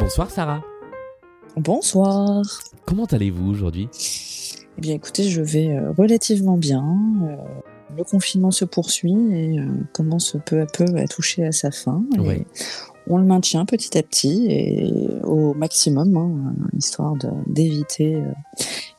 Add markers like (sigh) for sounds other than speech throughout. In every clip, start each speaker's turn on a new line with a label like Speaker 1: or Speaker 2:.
Speaker 1: Bonsoir Sarah.
Speaker 2: Bonsoir.
Speaker 1: Comment allez-vous aujourd'hui?
Speaker 2: Eh bien écoutez, je vais euh, relativement bien. Euh, le confinement se poursuit et euh, commence peu à peu à toucher à sa fin.
Speaker 1: Ouais.
Speaker 2: On le maintient petit à petit et au maximum, hein, histoire d'éviter euh,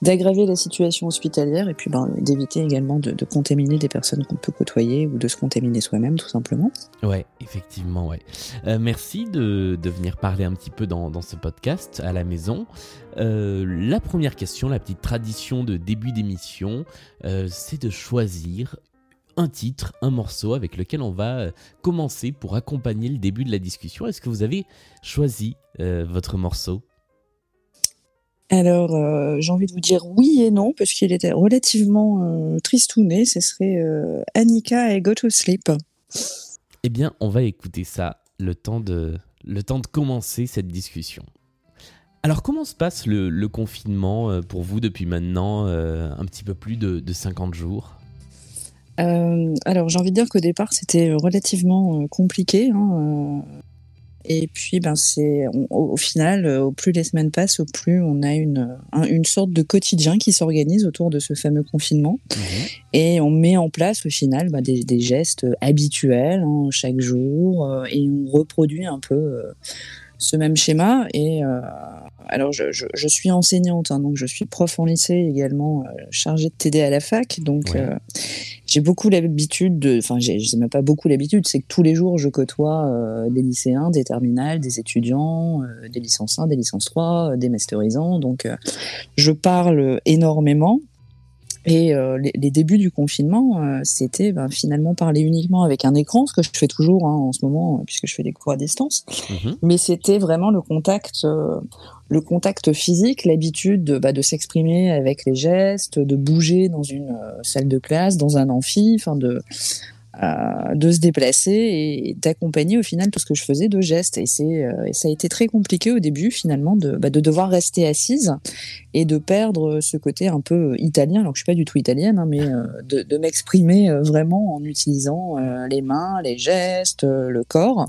Speaker 2: d'aggraver la situation hospitalière et puis ben, d'éviter également de, contaminer des personnes qu'on peut côtoyer ou de se contaminer soi-même tout simplement.
Speaker 1: Ouais, effectivement, ouais. Euh, merci de, venir parler un petit peu dans, ce podcast à la maison. Euh, la première question, la petite tradition de début d'émission, c'est de choisir un titre, un morceau avec lequel on va euh, commencer pour accompagner le début de la discussion. Est-ce que vous avez choisi euh, votre morceau?
Speaker 2: Alors, euh, j'ai envie de vous dire oui et non, parce qu'il était relativement euh, tristouné. Ce serait euh, Annika et Go to Sleep.
Speaker 1: Eh bien, on va écouter ça le temps de, le temps de commencer cette discussion. Alors, comment se passe le, le confinement pour vous depuis maintenant un petit peu plus de, de 50 jours?
Speaker 2: Euh, alors, j'ai envie de dire qu'au départ, c'était relativement euh, compliqué. hein, euh, et puis, ben, c'est au, au final, au plus les semaines passent, au plus on a une, un- une sorte de quotidien qui s'organise autour de ce fameux confinement. Et on met en place au final bah, des, des gestes habituels hein, chaque jour euh, et on reproduit un peu euh, ce même schéma. Et euh, alors, je, je, je suis enseignante, hein, donc je suis prof en lycée également, chargée de TD à la fac. Donc,
Speaker 1: Ouais.
Speaker 2: J'ai beaucoup l'habitude de. Enfin, j'ai même pas beaucoup l'habitude, c'est que tous les jours, je côtoie euh, des lycéens, des terminales, des étudiants, euh, des licences 1, des licences 3, euh, des masterisants. Donc, je parle énormément. Et euh, les, les débuts du confinement, euh, c'était ben, finalement parler uniquement avec un écran, ce que je fais toujours hein, en ce moment, euh, puisque je fais des cours à distance.
Speaker 1: Mhm.
Speaker 2: Mais c'était vraiment le contact, euh, le contact physique, l'habitude de, bah, de s'exprimer avec les gestes, de bouger dans une salle de classe, dans un amphi, enfin de de se déplacer et d'accompagner au final tout ce que je faisais de gestes. Et, c'est, euh, ça a été très compliqué au début finalement de, bah, de devoir rester assise et de perdre ce côté un peu italien, alors que je suis pas du tout italienne, hein, mais euh, de, m'exprimer euh, vraiment en utilisant les mains, les gestes, le corps.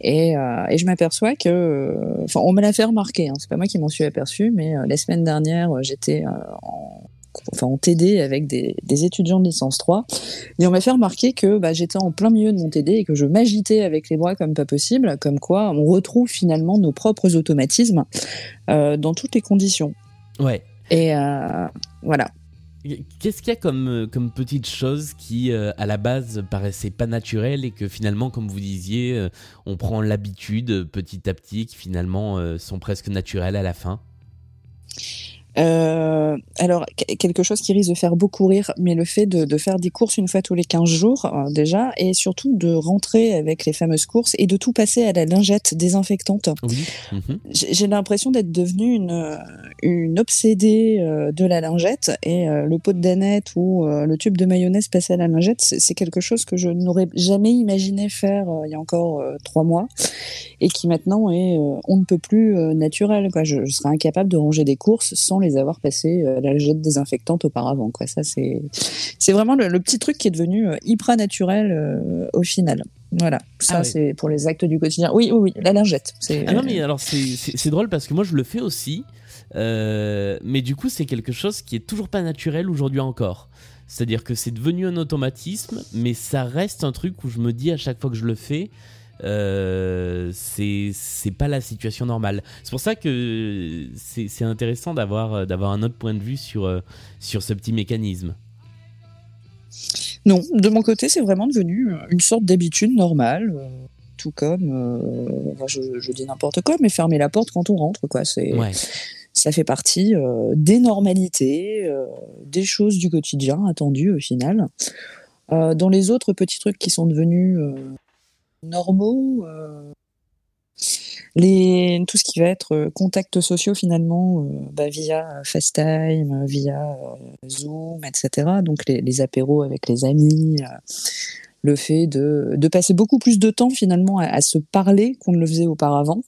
Speaker 2: Et, je m'aperçois que, enfin, on me l'a fait remarquer. Hein, c'est pas moi qui m'en suis aperçu, mais la semaine dernière, j'étais en, enfin, en TD avec des, des étudiants de licence 3, et on m'a fait remarquer que bah, j'étais en plein milieu de mon TD et que je m'agitais avec les bras comme pas possible, comme quoi on retrouve finalement nos propres automatismes euh, dans toutes les conditions.
Speaker 1: Ouais.
Speaker 2: Et euh, voilà.
Speaker 1: Qu'est-ce qu'il y a comme, euh, comme petite chose qui, euh, à la base, paraissait pas naturelle et que finalement, comme vous disiez, on prend l'habitude petit à petit, qui finalement sont presque naturelles à la fin?
Speaker 2: Euh, alors, que- quelque chose qui risque de faire beaucoup rire, mais le fait de, de faire des courses une fois tous les 15 jours, euh, déjà, et surtout de rentrer avec les fameuses courses et de tout passer à la lingette désinfectante.
Speaker 1: Oui. Mhm.
Speaker 2: J'ai l'impression d'être devenue une, une obsédée euh, de la lingette, et le pot de danette ou le tube de mayonnaise passé à la lingette, c'est quelque chose que je n'aurais jamais imaginé faire il y a encore trois mois, et qui maintenant est on ne peut plus naturel. Quoi. Je, je serais incapable de ranger des courses sans les avoir passées euh, à la lingette désinfectante auparavant. Quoi. Ça, c'est c'est vraiment le, le petit truc qui est devenu euh, hyper naturel euh, au final. Voilà, ça
Speaker 1: Ah
Speaker 2: c'est pour les actes du quotidien. Oui, oui, oui, la lingette. c'est-
Speaker 1: Ah non, mais alors c'est- drôle parce que moi je le fais aussi, euh, mais du coup c'est quelque chose qui est toujours pas naturel aujourd'hui encore. C'est-à-dire que c'est devenu un automatisme, mais ça reste un truc où je me dis à chaque fois que je le fais, euh, c'est pas la situation normale. C'est pour ça que c'est intéressant d'avoir d'avoir un autre point de vue sur euh, sur ce petit mécanisme.
Speaker 2: Non, de mon côté, c'est vraiment devenu euh, une sorte d'habitude normale, euh, tout comme, euh, je, je dis n'importe quoi, mais fermer la porte quand on rentre, quoi. C'est,
Speaker 1: Ouais.
Speaker 2: ça fait partie euh, des normalités, euh, des choses du quotidien attendues au final. Euh, dans les autres petits trucs qui sont devenus euh, normaux, euh, tout ce qui va être euh, contacts sociaux finalement euh, bah, via FaceTime, via Zoom, etc. Donc les, apéros avec les amis, le fait de, de passer beaucoup plus de temps finalement à, se parler qu'on ne le faisait auparavant.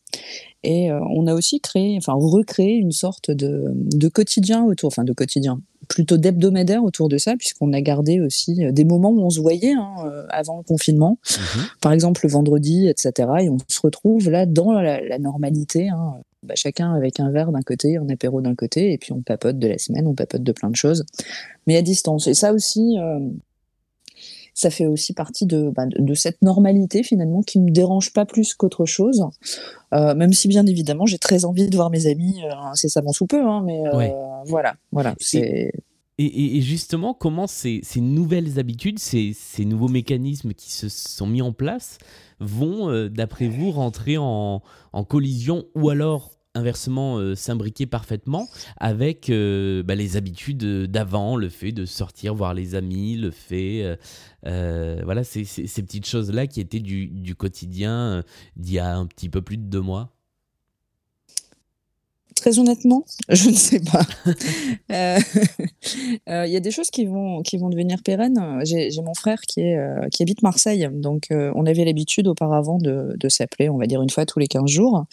Speaker 2: Et euh, on a aussi créé, enfin recréé une sorte de, de quotidien autour, enfin de quotidien, plutôt d'hebdomadaire autour de ça, puisqu'on a gardé aussi des moments où on se voyait hein, avant le confinement, mhm. par exemple le vendredi, etc. Et on se retrouve là dans la, normalité, hein, bah, chacun avec un verre d'un côté, un apéro d'un côté, et puis on papote de la semaine, on papote de plein de choses, mais à distance. Et ça aussi, euh, ça fait aussi partie bah, de, de, cette normalité finalement qui me dérange pas plus qu'autre chose, euh, même si bien évidemment j'ai très envie de voir mes amis euh, incessamment sous peu, hein, mais voilà, voilà, c'est.
Speaker 1: Et, justement, comment ces, nouvelles habitudes, ces, nouveaux mécanismes qui se sont mis en place vont, d'après vous, rentrer en, en, collision ou alors inversement euh, s'imbriquer parfaitement avec euh, bah, les habitudes d'avant, le fait de sortir voir les amis, le fait, euh, voilà, ces, petites choses-là qui étaient du, quotidien d'il y a un petit peu plus de deux mois
Speaker 2: Très honnêtement, (laughs) je ne sais pas. (laughs) Il y a des choses qui vont, qui vont devenir pérennes. J'ai mon frère qui, est, qui habite Marseille, donc on avait l'habitude auparavant de, de s'appeler, on va dire une fois tous les 15 jours.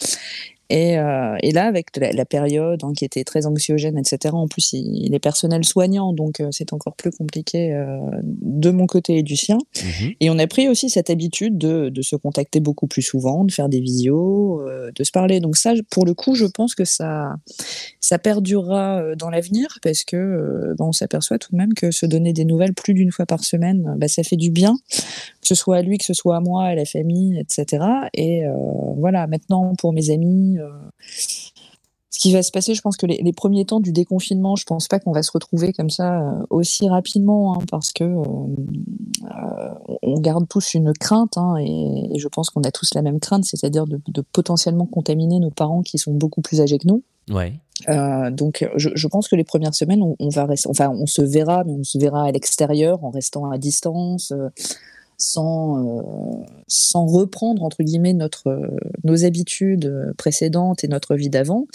Speaker 2: Et, euh, et, là, avec la, période hein, qui était très anxiogène, etc., en plus, il, est personnel soignant, donc euh, c'est encore plus compliqué euh, de mon côté et du sien. Mhm. Et on a pris aussi cette habitude de, de, se contacter beaucoup plus souvent, de faire des visios, de se parler. Donc ça, pour le coup, je pense que ça, ça perdurera dans l'avenir parce que on s'aperçoit tout de même que se donner des nouvelles plus d'une fois par semaine, bah, ça fait du bien, que ce soit à lui, que ce soit à moi, à la famille, etc. Et voilà, maintenant, pour mes amis, euh, ce qui va se passer, je pense que les, premiers temps du déconfinement, je pense pas qu'on va se retrouver comme ça euh, aussi rapidement, hein, parce que euh, on garde tous une crainte, hein, et, je pense qu'on a tous la même crainte, c'est-à-dire de, potentiellement contaminer nos parents qui sont beaucoup plus âgés que nous.
Speaker 1: Ouais.
Speaker 2: donc, je, pense que les premières semaines, on, va rester, enfin, on se verra, mais on se verra à l'extérieur en restant à distance euh, sans reprendre entre guillemets notre, nos habitudes précédentes et notre vie d'avant.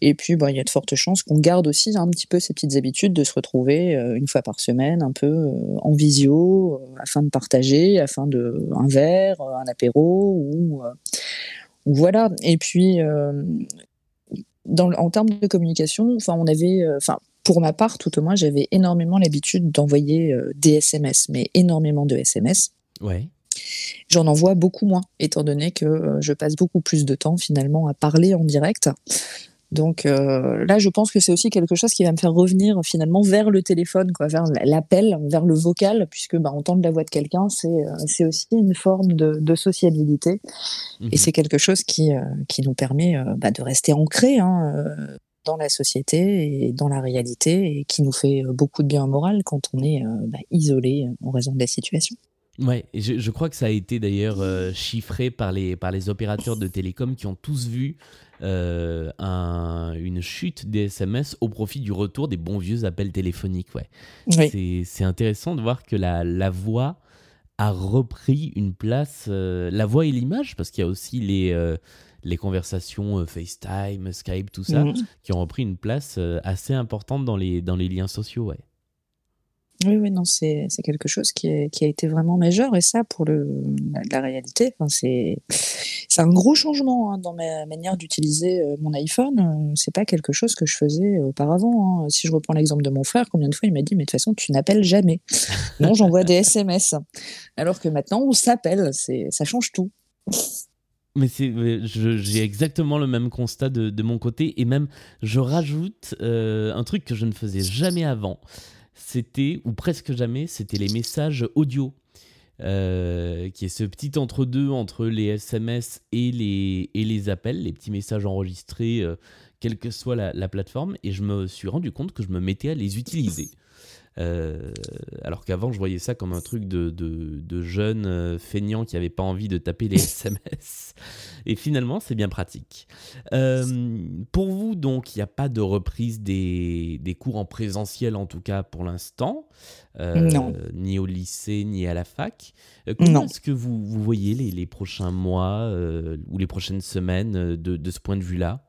Speaker 2: Et puis, bah, il y a de fortes chances qu'on garde aussi un petit peu ces petites habitudes de se retrouver euh, une fois par semaine, un peu euh, en visio, afin de partager, afin de un verre, un apéro ou, voilà. Et puis, en termes de communication, enfin, on avait, enfin, pour ma part, tout au moins, j'avais énormément l'habitude d'envoyer des SMS, mais énormément de SMS.
Speaker 1: Ouais.
Speaker 2: J'en envoie beaucoup moins, étant donné que euh, je passe beaucoup plus de temps finalement à parler en direct. Donc euh, là, je pense que c'est aussi quelque chose qui va me faire revenir finalement vers le téléphone, quoi, vers l'appel, vers le vocal, puisque bah, entendre la voix de quelqu'un, c'est euh, aussi une forme de, sociabilité. Et mhm. c'est quelque chose qui, qui nous permet bah, de rester ancré hein, dans la société et dans la réalité, et qui nous fait beaucoup de bien au moral quand on est bah, isolé en raison de la situation.
Speaker 1: Ouais, et je, crois que ça a été d'ailleurs euh, chiffré par les, par les opérateurs de télécom qui ont tous vu euh, un, une chute des SMS au profit du retour des bons vieux appels téléphoniques. Ouais. C'est intéressant de voir que la, la voix a repris une place, euh, la voix et l'image, parce qu'il y a aussi les, les conversations FaceTime, Skype, tout ça, mm. qui ont repris une place assez importante dans les, dans les liens sociaux. Ouais.
Speaker 2: Oui, oui, non, c'est quelque chose qui, a été vraiment majeur. Et ça, pour le, la, réalité, c'est un gros changement hein, dans ma manière d'utiliser euh, mon iPhone. Euh, c'est pas quelque chose que je faisais auparavant. Hein. Si je reprends l'exemple de mon frère, combien de fois il m'a dit, mais de toute façon, tu n'appelles jamais. non, j'envoie des SMS. Alors que maintenant, on s'appelle. Ça change tout.
Speaker 1: Mais j'ai exactement le même constat de, de, mon côté et même je rajoute euh, un truc que je ne faisais jamais avant c'était, ou presque jamais, c'était les messages audio. Euh, qui est ce petit entre-deux entre les SMS et les, et les appels, les petits messages enregistrés, euh, quelle que soit la, la, plateforme. Et je me suis rendu compte que je me mettais à les utiliser. Euh, alors qu'avant, je voyais ça comme un truc de, de, jeunes euh, feignants qui n'avaient pas envie de taper les (laughs) SMS. Et finalement, c'est bien pratique. Euh, pour vous, donc, il n'y a pas de reprise des, des, cours en présentiel, en tout cas pour l'instant, ni au lycée, ni à la fac. comment est-ce que vous, vous voyez les, les prochains mois ou les prochaines semaines de, de ce point de vue-là?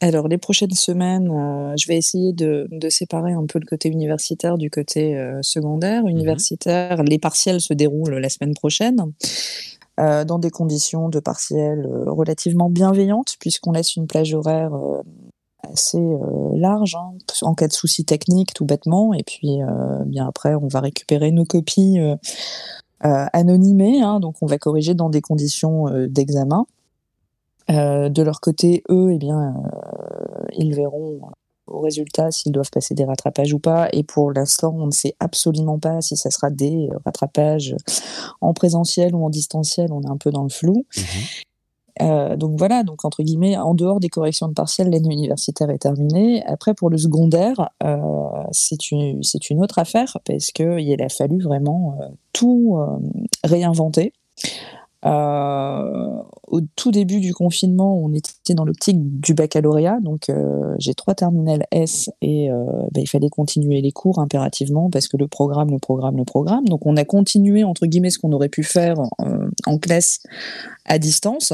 Speaker 2: Alors, les prochaines semaines, euh, je vais essayer de, de, séparer un peu le côté universitaire du côté euh, secondaire. Mhm. Universitaire, les partiels se déroulent la semaine prochaine. Euh, dans des conditions de partiels relativement bienveillantes, puisqu'on laisse une plage horaire assez large, hein, en cas de soucis techniques, tout bêtement. Et puis, bien après, on va récupérer nos copies anonymées, hein, donc on va corriger dans des conditions d'examen. Euh, de leur côté, eux, eh bien, euh, ils verront au résultat s'ils doivent passer des rattrapages ou pas. Et pour l'instant, on ne sait absolument pas si ça sera des rattrapages en présentiel ou en distanciel. On est un peu dans le flou. Mhm. Euh, donc voilà, donc entre guillemets, en dehors des corrections de partiel, l'année universitaire est terminée. Après, pour le secondaire, c'est une, une autre affaire parce qu'il a fallu vraiment tout réinventer. Euh, au tout début du confinement, on était dans l'optique du baccalauréat, donc euh, j'ai trois terminales S et euh, ben, il fallait continuer les cours impérativement parce que le programme, le programme, le programme. Donc on a continué entre guillemets ce qu'on aurait pu faire en classe à distance.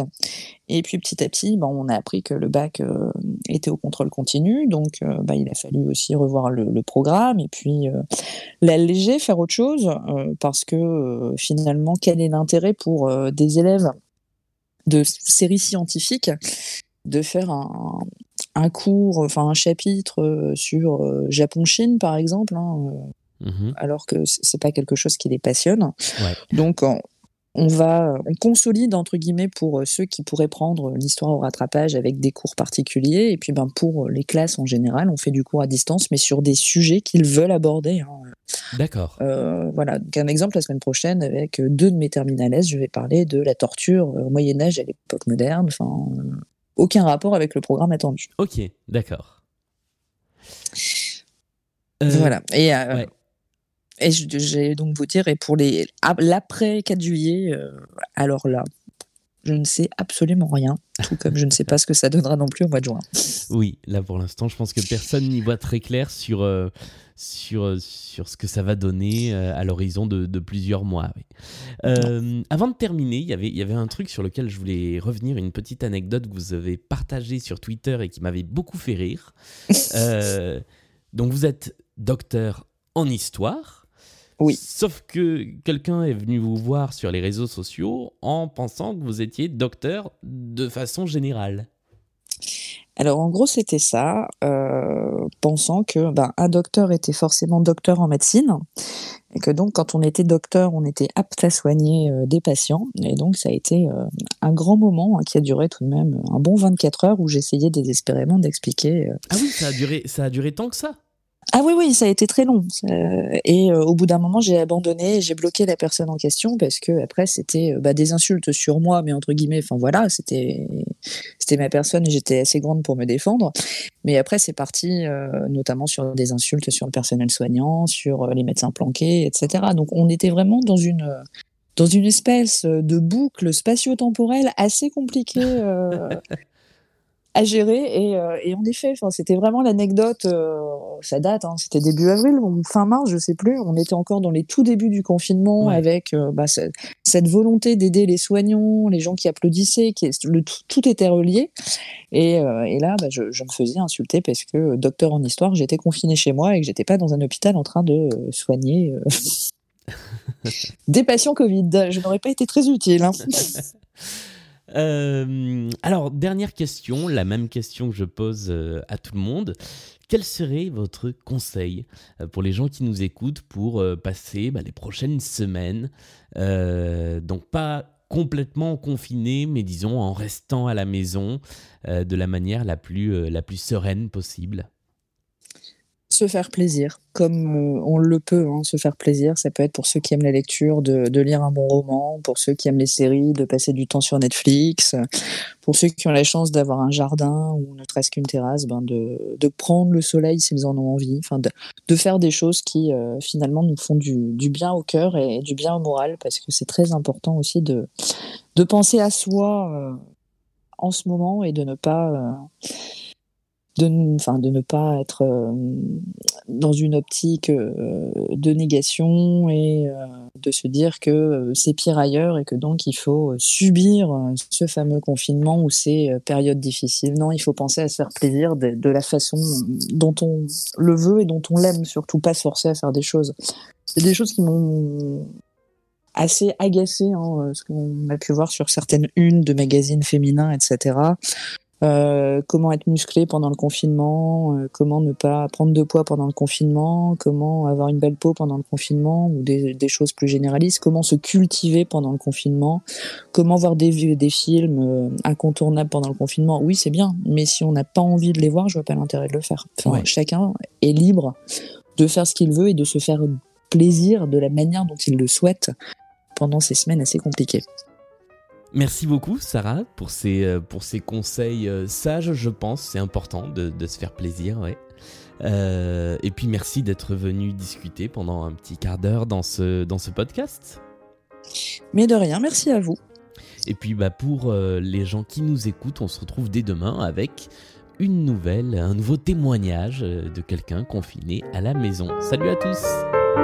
Speaker 2: Et puis petit à petit, ben, on a appris que le bac euh, était au contrôle continu, donc euh, ben, il a fallu aussi revoir le, programme et puis euh, l'alléger, faire autre chose, parce que finalement, quel est l'intérêt pour des élèves de série scientifique de faire un, un cours, enfin un chapitre sur Japon-Chine par exemple, hein, mmh alors que c'est pas quelque chose qui les passionne. Ouais. Donc on va, on consolide entre guillemets pour euh, ceux qui pourraient prendre l'histoire au rattrapage avec des cours particuliers, et puis ben pour les classes en général, on fait du cours à distance, mais sur des sujets qu'ils veulent aborder. Hein.
Speaker 1: D'accord.
Speaker 2: Euh, voilà, donc un exemple la semaine prochaine avec deux de mes terminales, je vais parler de la torture au Moyen Âge et à l'époque moderne. Enfin, aucun rapport avec le programme attendu.
Speaker 1: Ok, d'accord.
Speaker 2: Voilà. Et et j'ai donc vous dire, et pour les l'après 4 juillet, euh, alors là, je ne sais absolument rien, tout comme je ne sais pas ce que ça donnera non plus au mois de juin.
Speaker 1: Oui, là pour l'instant, je pense que personne n'y voit très clair sur, euh, sur, euh, sur ce que ça va donner à l'horizon de, de, plusieurs mois. avant de terminer, y il y avait un truc sur lequel je voulais revenir, une petite anecdote que vous avez partagée sur Twitter et qui m'avait beaucoup fait rire. (laughs) donc vous êtes docteur en histoire.
Speaker 2: Oui.
Speaker 1: Sauf que quelqu'un est venu vous voir sur les réseaux sociaux en pensant que vous étiez docteur de façon générale.
Speaker 2: Alors en gros c'était ça, euh, pensant que ben, un docteur était forcément docteur en médecine et que donc quand on était docteur on était apte à soigner euh, des patients et donc ça a été euh, un grand moment hein, qui a duré tout de même un bon 24 heures où j'essayais désespérément d'expliquer.
Speaker 1: Ah oui ça a duré ça a duré tant que ça.
Speaker 2: Ah oui, oui, ça a été très long. et euh, au bout d'un moment, j'ai abandonné, j'ai bloqué la personne en question parce que après, c'était euh, bah, des insultes sur moi, mais entre guillemets, enfin voilà, c'était c'était ma personne j'étais assez grande pour me défendre. Mais après, c'est parti euh, notamment sur des insultes sur le personnel soignant, sur les médecins planqués, etc. Donc on était vraiment dans une dans une espèce de boucle spatio-temporelle assez compliquée à gérer. Et, euh, et en effet, c'était vraiment l'anecdote. Euh, ça date, hein, c'était début avril ou fin mars, je sais plus. On était encore dans les tout débuts du confinement avec euh, bah, cette volonté d'aider les soignants, les gens qui applaudissaient, qui le tout, était relié. Et, et là, bah, je, je, me faisais insulter parce que docteur en histoire, j'étais confiné chez moi et que j'étais pas dans un hôpital en train de soigner. (laughs) des patients Covid. Je n'aurais pas été très utile. Hein. (laughs)
Speaker 1: Euh, alors, dernière question, la même question que je pose euh, à tout le monde. Quel serait votre conseil euh, pour les gens qui nous écoutent pour passer bah, les prochaines semaines Donc, pas complètement confinés, mais disons en restant à la maison de la manière la plus, la plus sereine possible?
Speaker 2: Se faire plaisir, comme euh, on le peut, hein, se faire plaisir. Ça peut être pour ceux qui aiment la lecture, de, lire un bon roman, pour ceux qui aiment les séries, de passer du temps sur Netflix, pour ceux qui ont la chance d'avoir un jardin ou ne serait-ce qu'une terrasse, ben de, prendre le soleil s'ils en ont envie, enfin de, faire des choses qui euh, finalement nous font du, bien au cœur et, du bien au moral, parce que c'est très important aussi de, de penser à soi euh, en ce moment et de ne pas de, de ne pas être euh, dans une optique euh, de négation et euh, de se dire que c'est pire ailleurs et que donc il faut subir ce fameux confinement ou ces périodes difficiles. Non, il faut penser à se faire plaisir de, la façon dont on le veut et dont on l'aime, surtout pas se forcer à faire des choses. C'est des choses qui m'ont assez agacé, hein, ce qu'on a pu voir sur certaines unes de magazines féminins, etc. Euh, comment être musclé pendant le confinement, euh, comment ne pas prendre de poids pendant le confinement, comment avoir une belle peau pendant le confinement, ou des, choses plus généralistes, comment se cultiver pendant le confinement, comment voir des, des films euh, incontournables pendant le confinement. Oui, c'est bien, mais si on n'a pas envie de les voir, je vois pas l'intérêt de le faire. Chacun est libre de faire ce qu'il veut et de se faire plaisir de la manière dont il le souhaite pendant ces semaines assez compliquées.
Speaker 1: Merci beaucoup Sarah pour ces, euh, pour ces conseils euh, sages, je pense. C'est important de, de, se faire plaisir, ouais. Euh, et puis merci d'être venu discuter pendant un petit quart d'heure dans ce, dans ce podcast.
Speaker 2: Mais de rien, merci à vous.
Speaker 1: Et puis bah, pour les gens qui nous écoutent, on se retrouve dès demain avec une nouvelle, un nouveau témoignage de quelqu'un confiné à la maison. Salut à tous